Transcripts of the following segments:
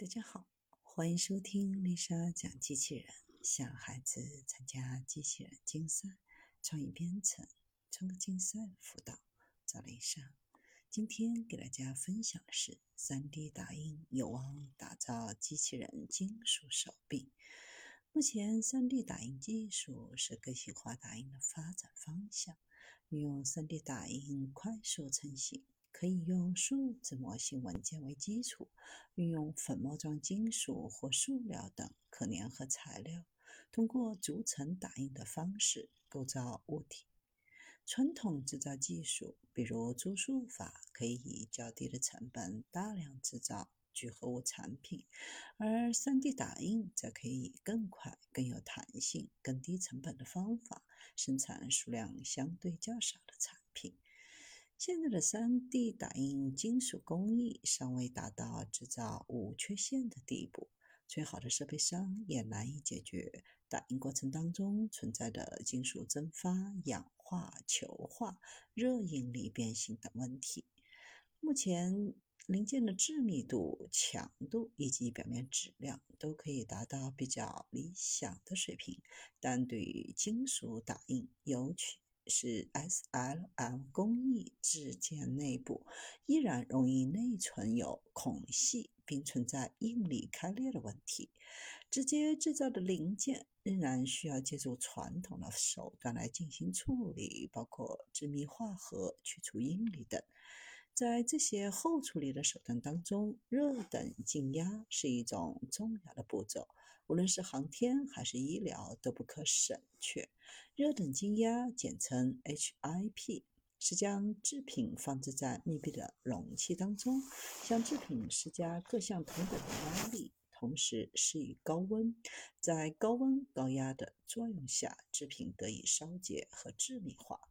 大家好，欢迎收听丽莎讲机器人。想孩子参加机器人竞赛、创意编程、创客竞赛辅导，找丽莎。今天给大家分享的是：3D 打印有望打造机器人金属手臂。目前，3D 打印技术是个性化打印的发展方向，运用 3D 打印快速成型。可以用数字模型文件为基础，运用粉末状金属或塑料等可粘合材料，通过逐层打印的方式构造物体。传统制造技术，比如注塑法，可以以较低的成本大量制造聚合物产品，而 3D 打印则可以更快、更有弹性、更低成本的方法生产数量相对较少的产品。现在的 3D 打印金属工艺尚未达到制造无缺陷的地步，最好的设备商也难以解决打印过程当中存在的金属蒸发、氧化、球化、热应力变形等问题。目前，零件的致密度、强度以及表面质量都可以达到比较理想的水平，但对于金属打印，尤其是 SLM 工艺制件内部依然容易内存有孔隙，并存在应力开裂的问题。直接制造的零件仍然需要借助传统的手段来进行处理，包括致密化合、去除应力等。在这些后处理的手段当中，热等静压是一种重要的步骤。无论是航天还是医疗，都不可省却。热等静压，简称 HIP，是将制品放置在密闭的容器当中，向制品施加各项同等的压力，同时施以高温，在高温高压的作用下，制品得以烧结和致密化。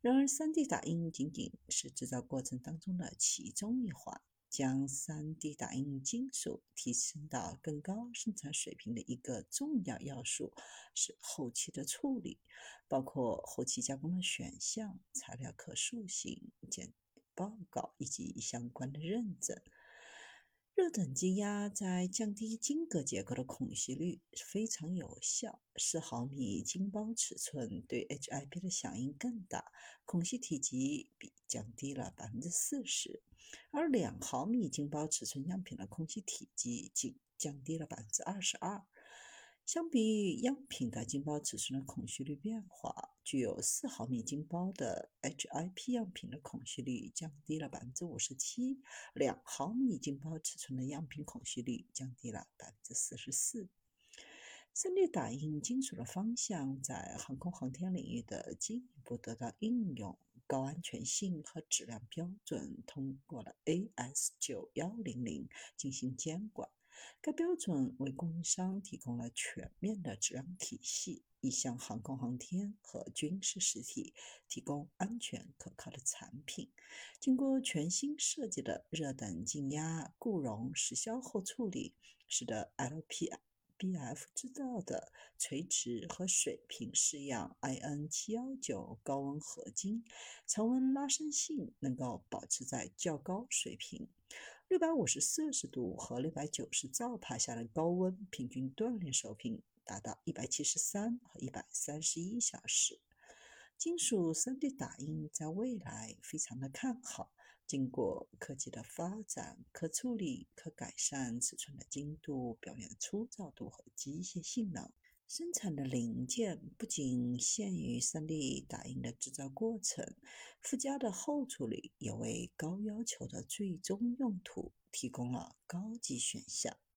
然而，3D 打印仅仅是制造过程当中的其中一环。将 3D 打印金属提升到更高生产水平的一个重要要素是后期的处理，包括后期加工的选项、材料可塑性、检报告以及相关的认证。热等积压在降低晶格结构的孔隙率非常有效。四毫米晶包尺寸对 HIP 的响应更大，孔隙体积比降低了百分之四十，而两毫米晶包尺寸样品的孔隙体积仅降低了百分之二十二。相比于样品的晶包尺寸的孔隙率变化，具有四毫米晶包的 HIP 样品的孔隙率降低了百分之五十七，两毫米晶包尺寸的样品孔隙率降低了百分之四十四。3D 打印金属的方向在航空航天领域的进一步得到应用，高安全性和质量标准通过了 AS9100 进行监管。该标准为供应商提供了全面的质量体系，以向航空航天和军事实体提供安全可靠的产品。经过全新设计的热等静压固溶时消后处理，使得 LPBF 制造的垂直和水平式样 IN719 高温合金常温拉伸性能够保持在较高水平。六百五十摄氏度和六百九十兆帕下的高温，平均锻炼寿命达到一百七十三和一百三十一小时。金属 3D 打印在未来非常的看好。经过科技的发展，可处理、可改善尺寸的精度、表面的粗糙度和机械性能。生产的零件不仅限于 3D 打印的制造过程，附加的后处理也为高要求的最终用途提供了高级选项。